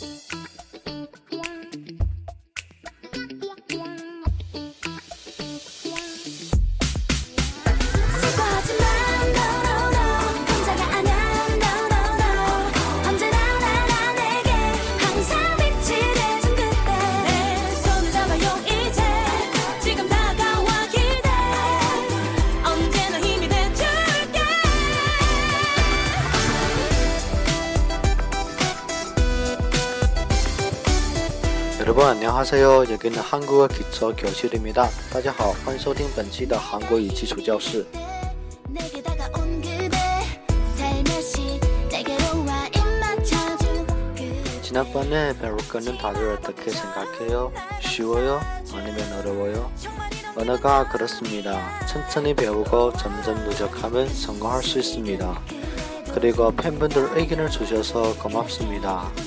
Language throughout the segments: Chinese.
Música 여러분안녕하세요여기는한국어기초교실입니다大家好，欢迎收听本期的韩国语基础教室。지난번에배울거는다들어떻게생각해요쉬워요아니면어려워요언어가그렇습니다천천히배우고점점누적하면성공할수있습니다 그리고팬분들의견을주셔서고맙습니다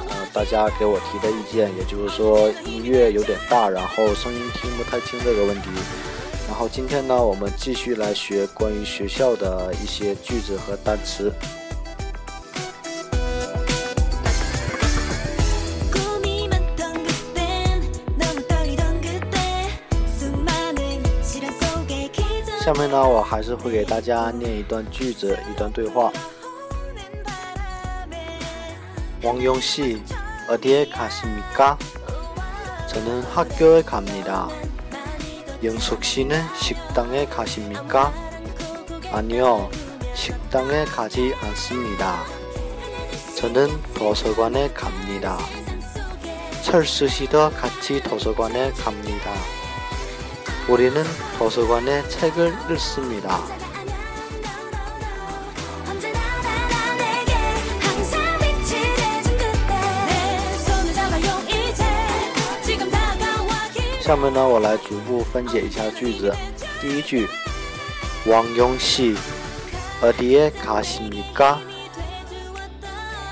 大家给我提的意见，也就是说音乐有点大，然后声音听不太清这个问题。然后今天呢，我们继续来学关于学校的一些句子和单词。下面呢，我还是会给大家念一段句子，一段对话。王永熙。 어디에 가십니까? 저는 학교에 갑니다. 영숙 씨는 식당에 가십니까? 아니요, 식당에 가지 않습니다. 저는 도서관에 갑니다. 철수 씨도 같이 도서관에 갑니다. 우리는 도서관에 책을 읽습니다. 下面呢，我来逐步分解一下句子。第一句，王永熙，어디에가십니 까？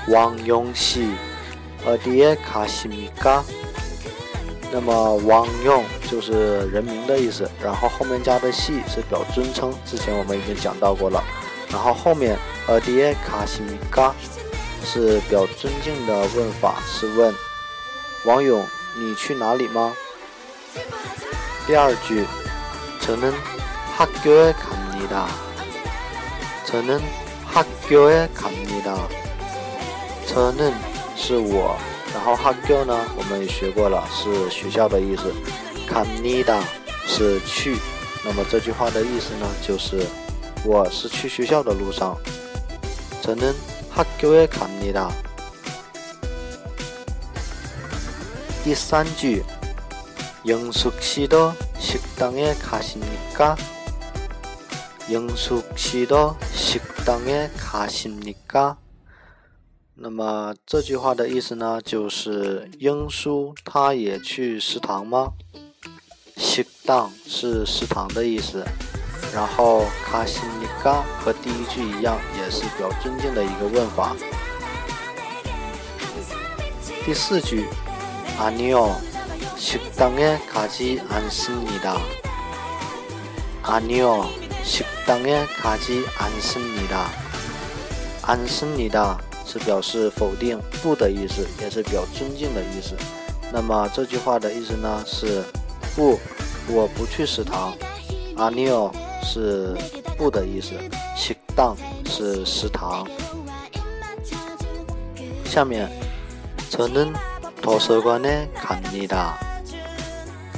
王永熙，어디에가십니 까？ 那么王永就是人名的意思，然后后面加的系是表尊称，之前我们已经讲到过了。然后后面어디에가십니 까？ 是表尊敬的问法，是问王勇，你去哪里吗？ 第二句，저는학교에갑니 다。 저는학교에갑니 다。 저는是我，然后학교呢，我们也学过了，是学校的意思。갑니 다是去，那么这句话的意思呢，就是我是去学校的路上。저는학교에갑니 다。 第三句。 영숙 씨도 식당에 가십니까? 영숙 씨도 식당에 가십니까? 那么这句话的意思呢，就是英叔他也去食堂吗？식당是食堂的意思，然后 가십니까 和第一句一样，也是表尊敬的一个问法。第四句，아니요。 식당에 가지 않습니다. 아니요, 식당에 가지 않습니다. 않습니다 是表示否定不的意思，也是表尊敬的意思。那么这句话的意思呢是不，我不去食堂。 아니요 是不的意思，식당是食堂。下面，저는 도서관에 갑니다.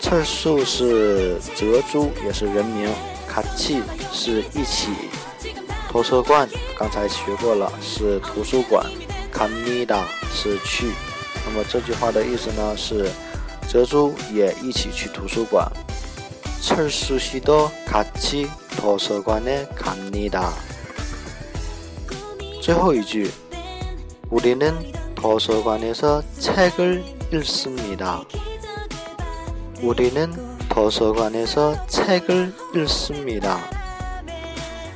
赤树是泽珠，也是人名。 卡치是一起，图书馆刚才学过了，是图书馆，갑니다是去。那么这句话的意思呢是，泽珠也一起去图书馆。철수씨도같이도서관에갑니다最后一句，우리는도서관에서책을읽습니다 우리는도서관에서책을읽습니다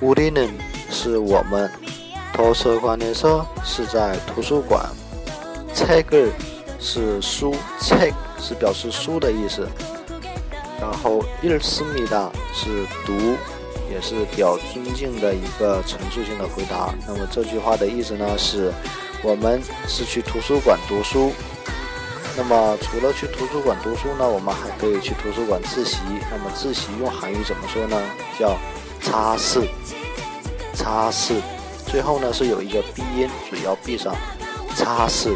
우리는是我们，도서관에서是在图书馆，책을是书，책是表示书的意思。然后읽습니다是读，也是表尊敬的一个陈述性的回答。那么这句话的意思呢是，我们是去图书馆读书。 那么除了去图书馆读书呢，我们还可以去图书馆自习。那么自习用韩语怎么说呢？叫擦拭，擦拭。最后呢是有一个鼻音，嘴要闭上，擦拭。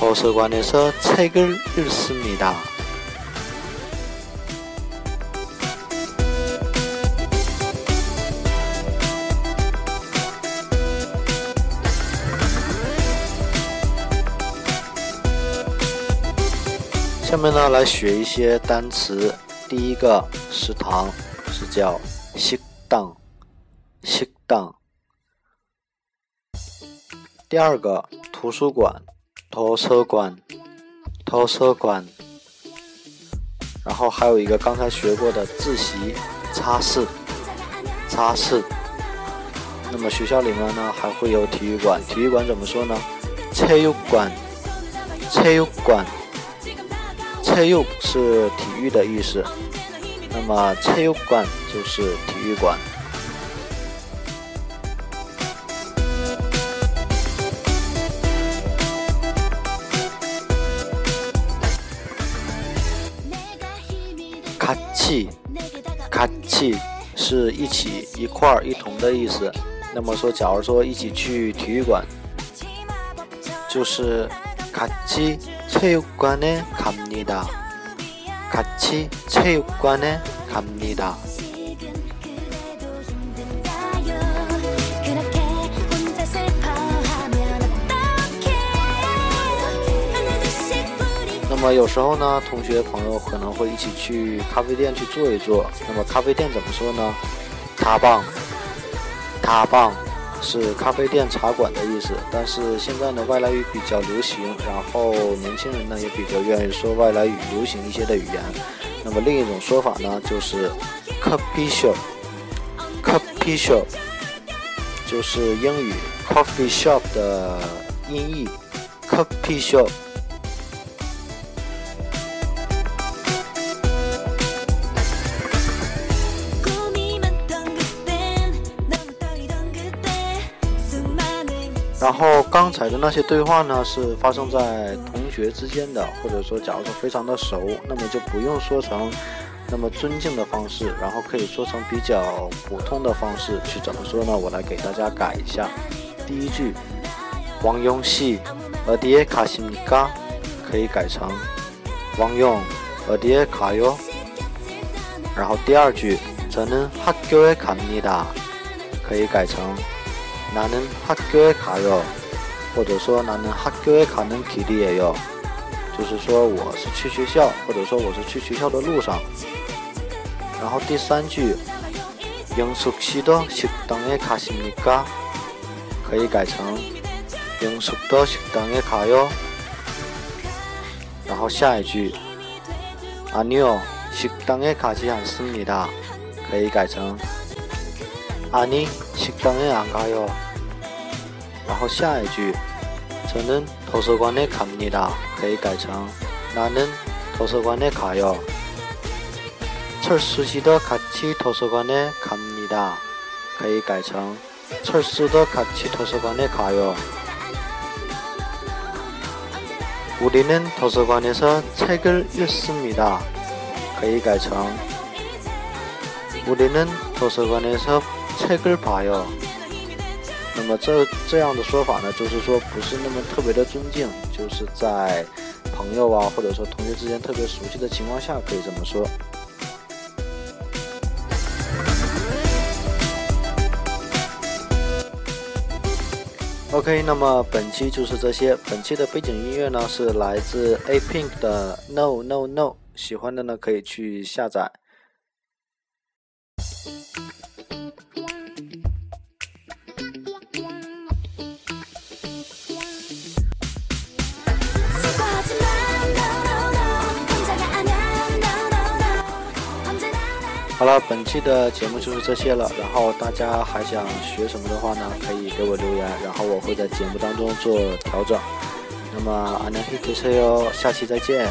图书馆에서책을읽습니다下面呢，来学一些单词。第一个食堂是叫식당 식당第二个图书馆。 图书馆，图书馆，然后还有一个刚才学过的自习，擦拭，擦拭。那么学校里面呢还会有体育馆，体育馆怎么说呢？체육馆，체육馆，체육是体育的意思，那么체육馆就是体育馆。 气，卡气是一起、一块儿、一同的意思。那么说，假如说一起去体育馆，就是卡치체육관에갑니 다。 卡치체육관에갑니 다。 那么有时候呢，同学朋友可能会一起去咖啡店去坐一坐。那么咖啡店怎么说呢？他棒，他棒是咖啡店茶馆的意思。但是现在呢，外来语比较流行，然后年轻人呢也比较愿意说外来语流行一些的语言。那么另一种说法呢，就是 coffee shop，coffee shop 就是英语 coffee shop 的音译，coffee shop。然后刚才的那些对话呢，是发生在同学之间的，或者说假如说非常的熟，那么就不用说成那么尊敬的方式，然后可以说成比较普通的方式去怎么说呢？我来给大家改一下。第一句，王용씨어디에가십니까可以改成王용어디에가 요。 然后第二句，저는학교에갑니다可以改成。 나는학교에가 요， 或者说나는학교에가는길이에 요， 就是说我是去学校，或者说我是去学校的路上。然后第三句，영숙씨도식당에가십니 까？ 可以改成영숙도식당에가 요。 然后下一句，아니요식당에가지않습니 다， 可以改成。 아니 식당에안가요然后下一句，저는도서관에갑니다可以改成나는도서관에가 요。 철수씨도같이도서관에갑니다可以改成철수도같이도서관에가 요。 우리는도서관에서책을읽습니다可以改成우리는도서관에서 菜根儿拔哟，那么这这样的说法呢，就是说不是那么特别的尊敬，就是在朋友啊或者说同学之间特别熟悉的情况下可以这么说。OK，那么本期就是这些，本期的背景音乐呢是来自 A Pink 的 No No No，喜欢的呢可以去下载。好了，本期的节目就是这些了。然后大家还想学什么的话呢，可以给我留言，然后我会在节目当中做调整。那么，안녕히계세 요， 下期再见。